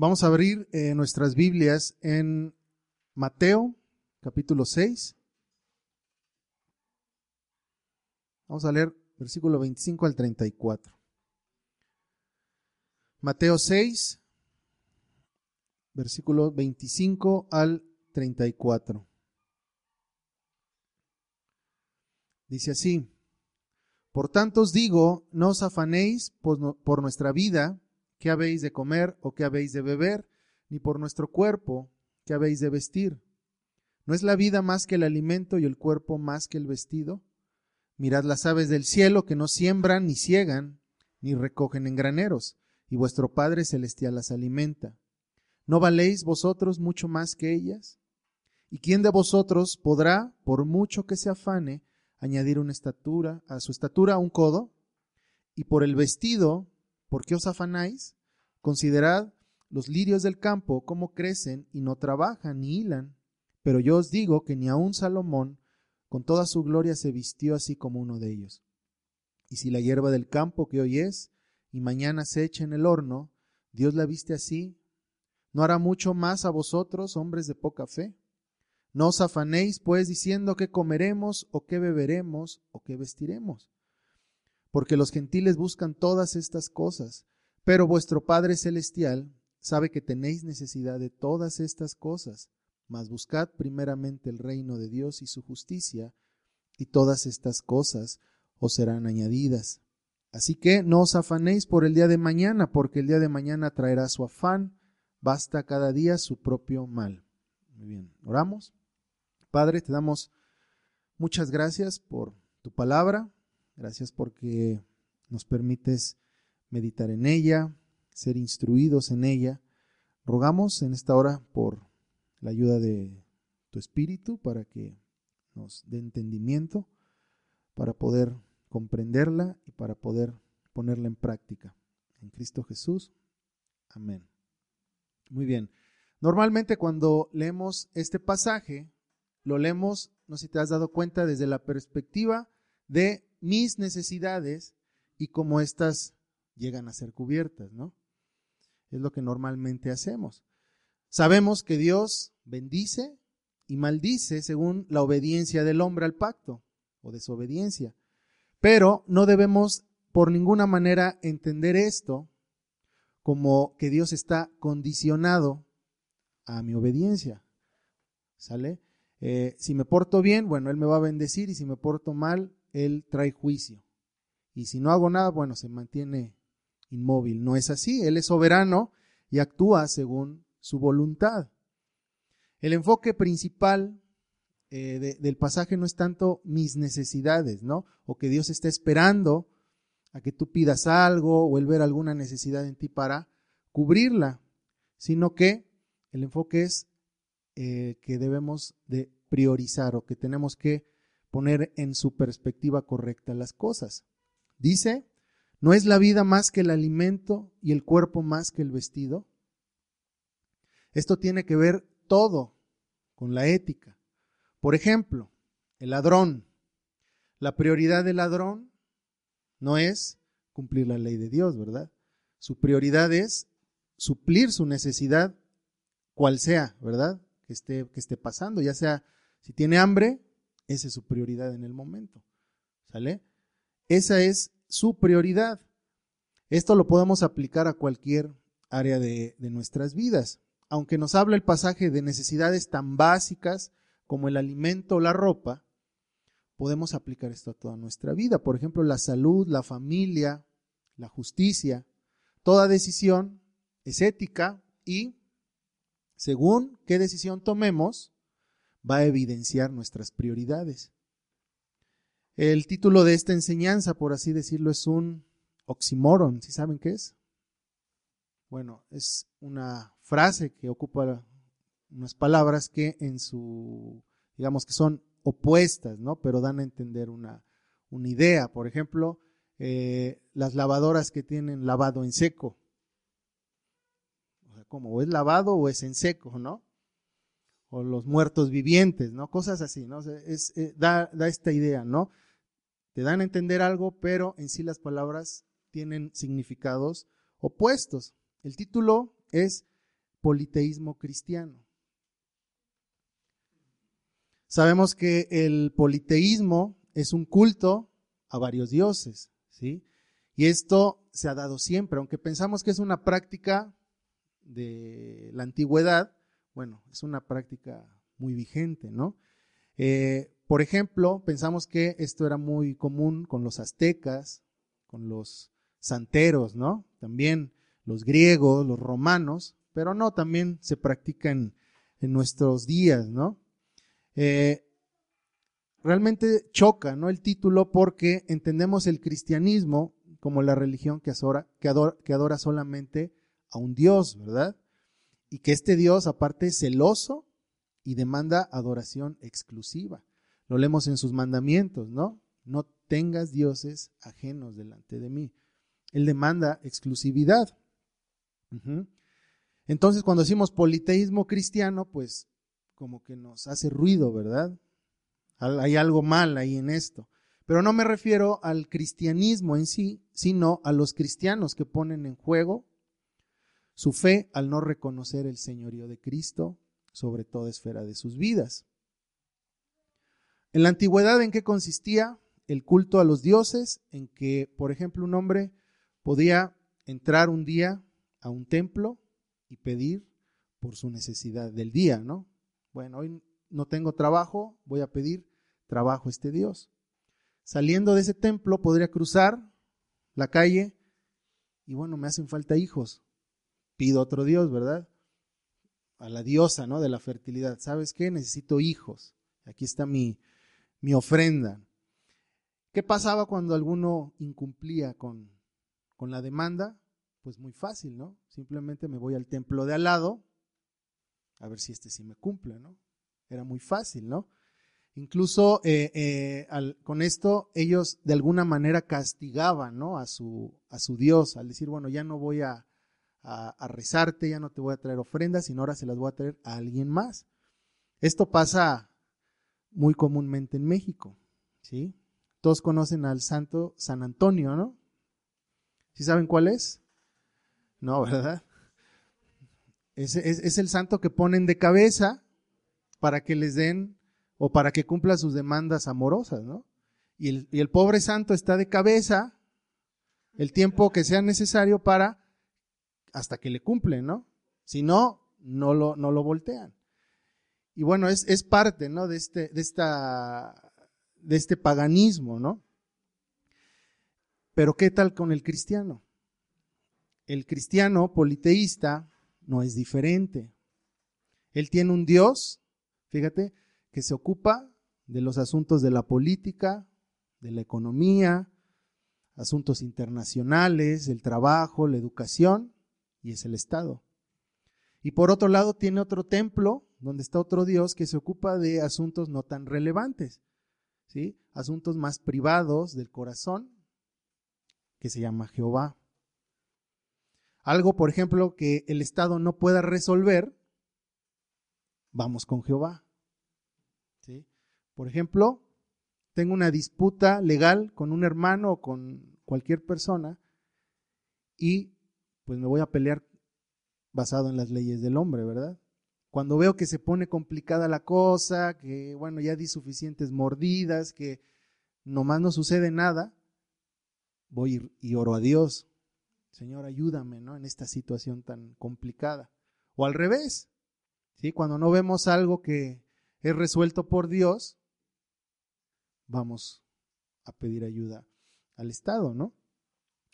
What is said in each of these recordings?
Vamos a abrir eh, nuestras Biblias en Mateo, capítulo 6. Vamos a leer versículo 25 al 34. Mateo 6, versículo 25 al 34. Dice así, Por tanto os digo, no os afanéis por nuestra vida ¿qué habéis de comer o qué habéis de beber? Ni por nuestro cuerpo, ¿qué habéis de vestir? ¿No es la vida más que el alimento y el cuerpo más que el vestido? Mirad las aves del cielo que no siembran ni ciegan, ni recogen en graneros, y vuestro Padre Celestial las alimenta. ¿No valéis vosotros mucho más que ellas? ¿Y quién de vosotros podrá, por mucho que se afane, añadir una estatura, a su estatura un codo? Y por el vestido, ¿Por qué os afanáis? Considerad los lirios del campo, cómo crecen y no trabajan ni hilan. Pero yo os digo que ni aun Salomón, con toda su gloria, se vistió así como uno de ellos. Y si la hierba del campo que hoy es y mañana se echa en el horno, Dios la viste así, ¿no hará mucho más a vosotros, hombres de poca fe? No os afanéis, pues, diciendo qué comeremos o qué beberemos o qué vestiremos porque los gentiles buscan todas estas cosas, pero vuestro Padre Celestial sabe que tenéis necesidad de todas estas cosas, mas buscad primeramente el reino de Dios y su justicia, y todas estas cosas os serán añadidas. Así que no os afanéis por el día de mañana, porque el día de mañana traerá su afán, basta cada día su propio mal. Muy bien, oramos. Padre, te damos muchas gracias por tu palabra. Gracias porque nos permites meditar en ella, ser instruidos en ella. Rogamos en esta hora por la ayuda de tu Espíritu para que nos dé entendimiento, para poder comprenderla y para poder ponerla en práctica. En Cristo Jesús. Amén. Muy bien. Normalmente cuando leemos este pasaje, lo leemos, no sé si te has dado cuenta, desde la perspectiva de mis necesidades y cómo éstas llegan a ser cubiertas, ¿no? Es lo que normalmente hacemos. Sabemos que Dios bendice y maldice según la obediencia del hombre al pacto o desobediencia. Pero no debemos por ninguna manera entender esto como que Dios está condicionado a mi obediencia. ¿Sale? Eh, si me porto bien, bueno, Él me va a bendecir y si me porto mal, él trae juicio. Y si no hago nada, bueno, se mantiene inmóvil. No es así. Él es soberano y actúa según su voluntad. El enfoque principal eh, del pasaje no es tanto mis necesidades, ¿no? O que Dios está esperando a que tú pidas algo o el ver alguna necesidad en ti para cubrirla, sino que el enfoque es eh, que debemos de priorizar o que tenemos que poner en su perspectiva correcta las cosas. Dice, ¿no es la vida más que el alimento y el cuerpo más que el vestido? Esto tiene que ver todo con la ética. Por ejemplo, el ladrón. La prioridad del ladrón no es cumplir la ley de Dios, ¿verdad? Su prioridad es suplir su necesidad, cual sea, ¿verdad? Que esté, que esté pasando, ya sea si tiene hambre, esa es su prioridad en el momento. ¿Sale? Esa es su prioridad. Esto lo podemos aplicar a cualquier área de, de nuestras vidas. Aunque nos habla el pasaje de necesidades tan básicas como el alimento o la ropa, podemos aplicar esto a toda nuestra vida. Por ejemplo, la salud, la familia, la justicia. Toda decisión es ética y según qué decisión tomemos, va a evidenciar nuestras prioridades. El título de esta enseñanza, por así decirlo, es un oxímoron. ¿Sí saben qué es? Bueno, es una frase que ocupa unas palabras que en su, digamos que son opuestas, ¿no? Pero dan a entender una, una idea. Por ejemplo, eh, las lavadoras que tienen lavado en seco. O sea, como o es lavado o es en seco, ¿no? O los muertos vivientes, ¿no? Cosas así, ¿no? es, eh, da, da esta idea, ¿no? Te dan a entender algo, pero en sí las palabras tienen significados opuestos. El título es politeísmo cristiano. Sabemos que el politeísmo es un culto a varios dioses, ¿sí? Y esto se ha dado siempre, aunque pensamos que es una práctica de la antigüedad, bueno, es una práctica muy vigente, ¿no? Eh, por ejemplo, pensamos que esto era muy común con los aztecas, con los santeros, ¿no? También los griegos, los romanos, pero no, también se practica en, nuestros días, ¿no? Eh, realmente choca, ¿no? El título porque entendemos el cristianismo como la religión que que adora, que adora solamente a un Dios, ¿verdad? Y que este Dios, aparte, es celoso y demanda adoración exclusiva. Lo leemos en sus mandamientos, ¿no? No tengas dioses ajenos delante de mí. Él demanda exclusividad. Entonces, cuando decimos politeísmo cristiano, pues como que nos hace ruido, ¿verdad? Hay algo mal ahí en esto. Pero no me refiero al cristianismo en sí, sino a los cristianos que ponen en juego su fe al no reconocer el señorío de Cristo sobre toda esfera de sus vidas. En la antigüedad, ¿en qué consistía el culto a los dioses? En que, por ejemplo, un hombre podía entrar un día a un templo y pedir por su necesidad del día, ¿no? Bueno, hoy no tengo trabajo, voy a pedir trabajo a este Dios. Saliendo de ese templo podría cruzar la calle y bueno, me hacen falta hijos. Pido otro Dios, ¿verdad? A la diosa, ¿no? De la fertilidad. ¿Sabes qué? Necesito hijos. Aquí está mi, mi ofrenda. ¿Qué pasaba cuando alguno incumplía con, con la demanda? Pues muy fácil, ¿no? Simplemente me voy al templo de al lado a ver si este sí me cumple, ¿no? Era muy fácil, ¿no? Incluso eh, eh, con esto ellos de alguna manera castigaban ¿no? a, su, a su Dios al decir, bueno, ya no voy a, a, rezarte, ya no te voy a traer ofrendas, sino ahora se las voy a traer a alguien más. Esto pasa muy comúnmente en México, ¿sí? Todos conocen al santo San Antonio, ¿no? ¿Sí saben cuál es? No, ¿verdad? Es, es, el santo que ponen de cabeza para que les den o para que cumpla sus demandas amorosas, ¿no? Y el, y el pobre santo está de cabeza el tiempo que sea necesario para hasta que le cumplen, ¿no? Si no, no lo, no lo voltean. Y bueno, es, es parte, ¿no? De este, de, esta, de este paganismo, ¿no? Pero ¿qué tal con el cristiano? El cristiano politeísta no es diferente. Él tiene un Dios, fíjate, que se ocupa de los asuntos de la política, de la economía, asuntos internacionales, el trabajo, la educación, y es el Estado. Y por otro lado tiene otro templo donde está otro Dios que se ocupa de asuntos no tan relevantes, ¿sí? Asuntos más privados del corazón, que se llama Jehová. Algo, por ejemplo, que el Estado no pueda resolver, vamos con Jehová. ¿sí? Por ejemplo, tengo una disputa legal con un hermano o con cualquier persona y pues me voy a pelear basado en las leyes del hombre, ¿verdad? Cuando veo que se pone complicada la cosa, que bueno, ya di suficientes mordidas, que nomás no sucede nada, voy y oro a Dios. Señor, ayúdame, ¿no? En esta situación tan complicada. O al revés, ¿sí? Cuando no vemos algo que es resuelto por Dios, vamos a pedir ayuda al Estado, ¿no?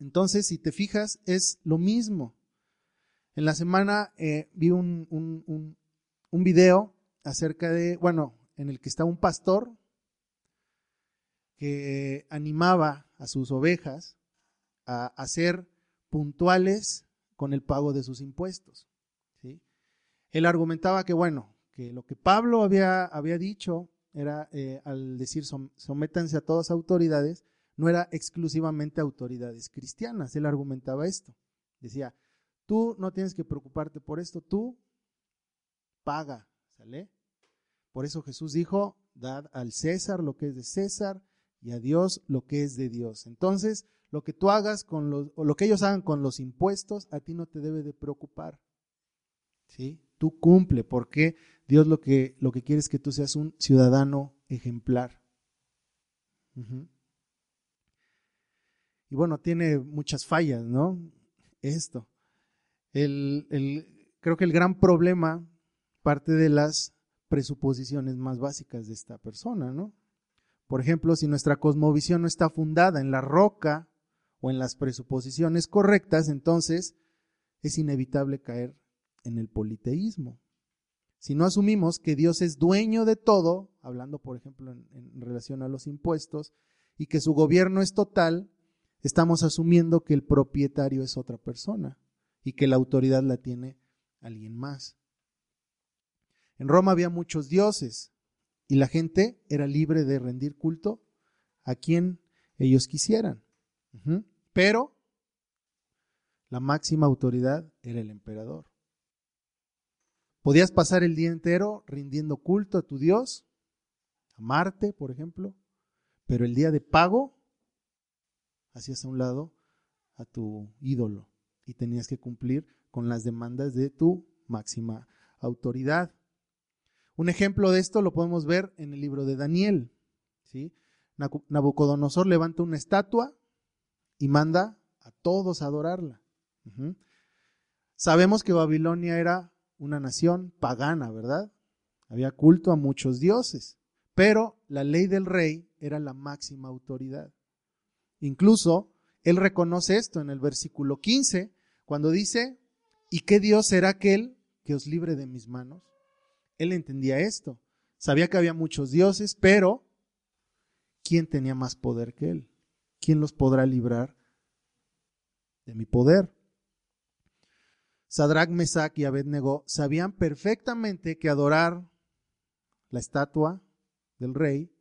Entonces, si te fijas, es lo mismo. En la semana eh, vi un, un, un, video acerca de, bueno, en el que está un pastor que animaba a sus ovejas a, a ser puntuales con el pago de sus impuestos. ¿sí? Él argumentaba que, bueno, que lo que Pablo había, había dicho era, eh, al decir sométanse a todas autoridades, no era exclusivamente autoridades cristianas. Él argumentaba esto. Decía, tú no tienes que preocuparte por esto, tú paga, ¿sale? Por eso Jesús dijo, dad al César lo que es de César y a Dios lo que es de Dios. Entonces, lo que tú hagas con los, o lo que ellos hagan con los impuestos, a ti no te debe de preocupar. ¿sí? Tú cumple, porque Dios lo que, lo que quiere es que tú seas un ciudadano ejemplar. Y bueno, tiene muchas fallas, ¿no? Esto. El, creo que el gran problema parte de las presuposiciones más básicas de esta persona, ¿no? Por ejemplo, si nuestra cosmovisión no está fundada en la roca o en las presuposiciones correctas, entonces es inevitable caer en el politeísmo. Si no asumimos que Dios es dueño de todo, hablando por ejemplo en, relación a los impuestos, y que su gobierno es total, estamos asumiendo que el propietario es otra persona y que la autoridad la tiene alguien más. En Roma había muchos dioses y la gente era libre de rendir culto a quien ellos quisieran. Pero la máxima autoridad era el emperador. Podías pasar el día entero rindiendo culto a tu Dios, a Marte, por ejemplo, pero el día de pago hacías a un lado a tu ídolo y tenías que cumplir con las demandas de tu máxima autoridad. Un ejemplo de esto lo podemos ver en el libro de Daniel. Nabucodonosor levanta una estatua y manda a todos a adorarla. Sabemos que Babilonia era una nación pagana, ¿verdad? Había culto a muchos dioses, pero la ley del rey era la máxima autoridad. Incluso él reconoce esto en el versículo 15, cuando dice, ¿y qué Dios será aquel que os libre de mis manos? Él entendía esto. Sabía que había muchos dioses, pero ¿quién tenía más poder que él? ¿Quién los podrá librar de mi poder? Sadrach, Mesach y Abednego sabían perfectamente que adorar la estatua del rey,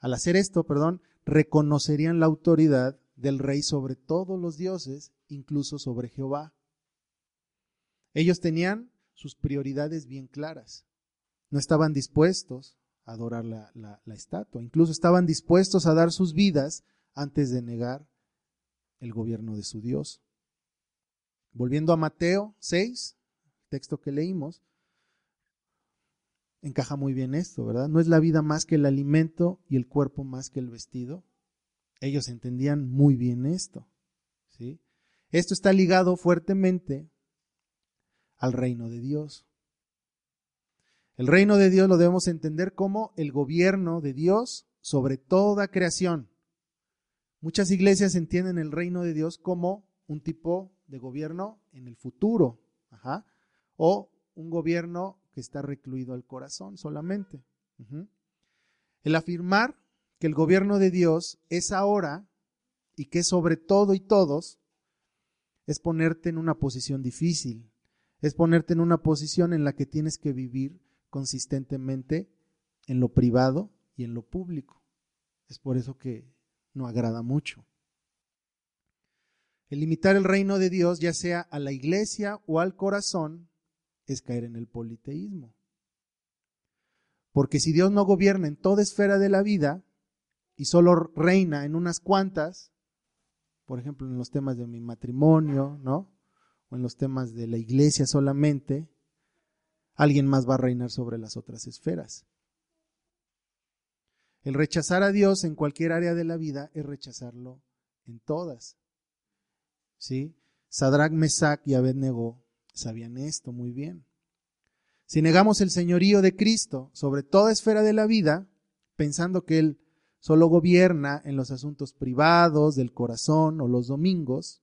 al hacer esto, perdón, reconocerían la autoridad del rey sobre todos los dioses, incluso sobre Jehová. Ellos tenían sus prioridades bien claras no estaban dispuestos a adorar la, estatua, incluso estaban dispuestos a dar sus vidas antes de negar el gobierno de su Dios. Volviendo a Mateo 6, texto que leímos, encaja muy bien esto, ¿verdad? No es la vida más que el alimento y el cuerpo más que el vestido. Ellos entendían muy bien esto, ¿sí? Esto está ligado fuertemente al reino de Dios. El reino de Dios lo debemos entender como el gobierno de Dios sobre toda creación. Muchas iglesias entienden el reino de Dios como un tipo de gobierno en el futuro, o un gobierno que está recluido al corazón solamente. El afirmar que el gobierno de Dios es ahora y que es sobre todo y todos, es ponerte en una posición difícil, es ponerte en una posición en la que tienes que vivir consistentemente en lo privado y en lo público. Es por eso que no agrada mucho. El limitar el reino de Dios, ya sea a la iglesia o al corazón, es caer en el politeísmo. Porque si Dios no gobierna en toda esfera de la vida y solo reina en unas cuantas, por ejemplo en los temas de mi matrimonio, ¿no? O en los temas de la iglesia solamente, alguien más va a reinar sobre las otras esferas. El rechazar a Dios en cualquier área de la vida es rechazarlo en todas. ¿Sí? Sadrach, Mesach y Abednego sabían esto muy bien. Si negamos el señorío de Cristo sobre toda esfera de la vida, pensando que Él solo gobierna en los asuntos privados, del corazón o los domingos,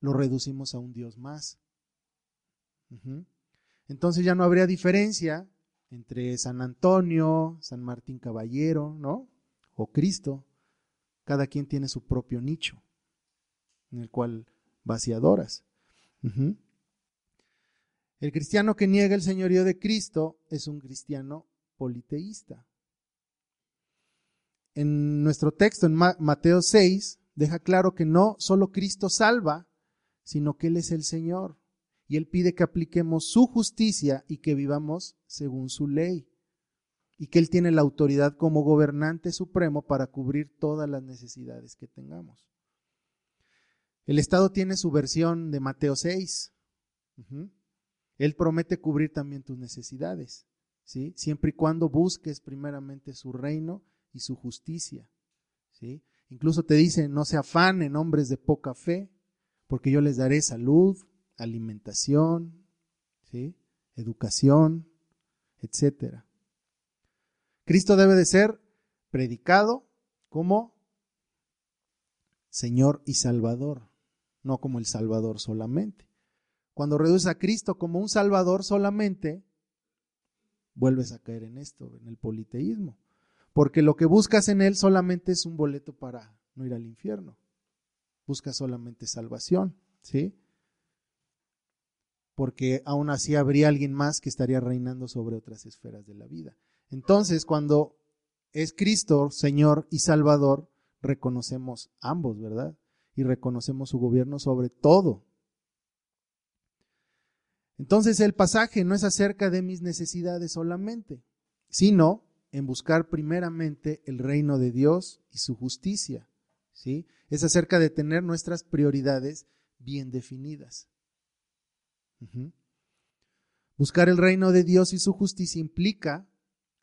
lo reducimos a un Dios más entonces ya no habría diferencia entre San Antonio, San Martín Caballero, ¿no? O Cristo. Cada quien tiene su propio nicho en el cual vaciadoras. El cristiano que niega el señorío de Cristo es un cristiano politeísta. En nuestro texto, en Mateo 6, deja claro que no solo Cristo salva, sino que Él es el Señor y Él pide que apliquemos su justicia y que vivamos según su ley. Y que Él tiene la autoridad como gobernante supremo para cubrir todas las necesidades que tengamos. El Estado tiene su versión de Mateo 6. Él promete cubrir también tus necesidades, ¿sí? Siempre y cuando busques primeramente su reino y su justicia, ¿sí? Incluso te dice, no se afanen hombres de poca fe, porque yo les daré salud, alimentación, ¿sí? educación, etc. Cristo debe de ser predicado como Señor y Salvador, no como el Salvador solamente. Cuando reduces a Cristo como un Salvador solamente, vuelves a caer en esto, en el politeísmo. Porque lo que buscas en Él solamente es un boleto para no ir al infierno. Buscas solamente salvación, ¿sí? Porque aún así habría alguien más que estaría reinando sobre otras esferas de la vida. Entonces, cuando es Cristo, Señor y Salvador, reconocemos ambos, ¿verdad? Y reconocemos su gobierno sobre todo. Entonces el pasaje no es acerca de mis necesidades solamente, sino en buscar primeramente el reino de Dios y su justicia. ¿sí? Es acerca de tener nuestras prioridades bien definidas. Buscar el reino de Dios y su justicia implica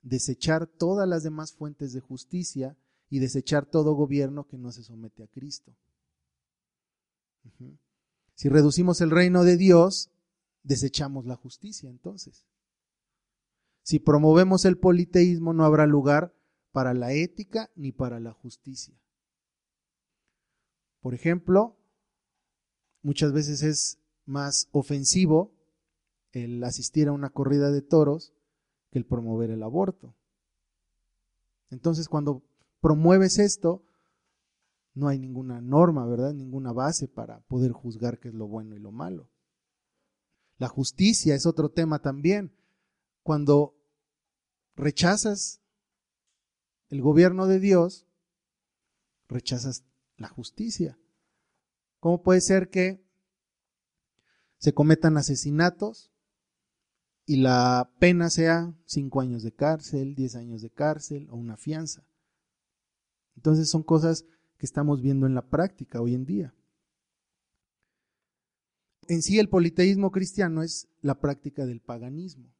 desechar todas las demás fuentes de justicia y desechar todo gobierno que no se somete a Cristo. Si reducimos el reino de Dios, desechamos la justicia entonces. Si promovemos el politeísmo, no habrá lugar para la ética ni para la justicia. Por ejemplo, muchas veces es más ofensivo el asistir a una corrida de toros que el promover el aborto. Entonces, cuando promueves esto, no hay ninguna norma, ¿verdad? Ninguna base para poder juzgar qué es lo bueno y lo malo. La justicia es otro tema también. Cuando rechazas el gobierno de Dios, rechazas la justicia. ¿Cómo puede ser que se cometan asesinatos y la pena sea cinco años de cárcel, diez años de cárcel o una fianza? Entonces son cosas que estamos viendo en la práctica hoy en día. En sí el politeísmo cristiano es la práctica del paganismo.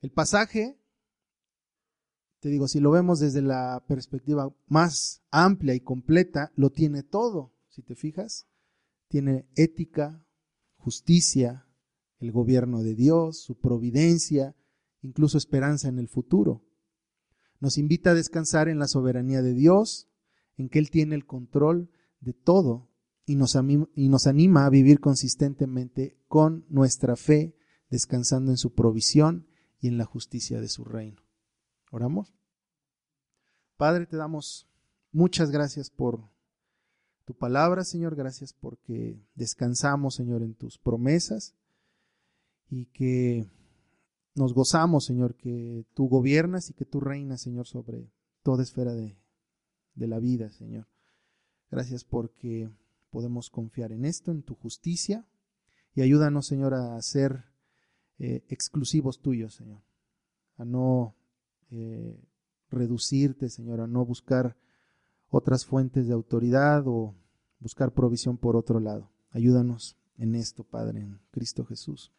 El pasaje, te digo, si lo vemos desde la perspectiva más amplia y completa, lo tiene todo, si te fijas. Tiene ética, justicia, el gobierno de Dios, su providencia, incluso esperanza en el futuro. Nos invita a descansar en la soberanía de Dios, en que Él tiene el control de todo y nos, y nos anima a vivir consistentemente con nuestra fe, descansando en su provisión y en la justicia de su reino. ¿Oramos? Padre, te damos muchas gracias por tu palabra, Señor. Gracias porque descansamos, Señor, en tus promesas y que nos gozamos, Señor, que tú gobiernas y que tú reinas, Señor, sobre toda esfera de la vida, Señor. Gracias porque podemos confiar en esto, en tu justicia, y ayúdanos, Señor, a ser eh, exclusivos tuyos, Señor. A no eh, reducirte, Señor, a no buscar otras fuentes de autoridad o buscar provisión por otro lado. Ayúdanos en esto, Padre, en Cristo Jesús.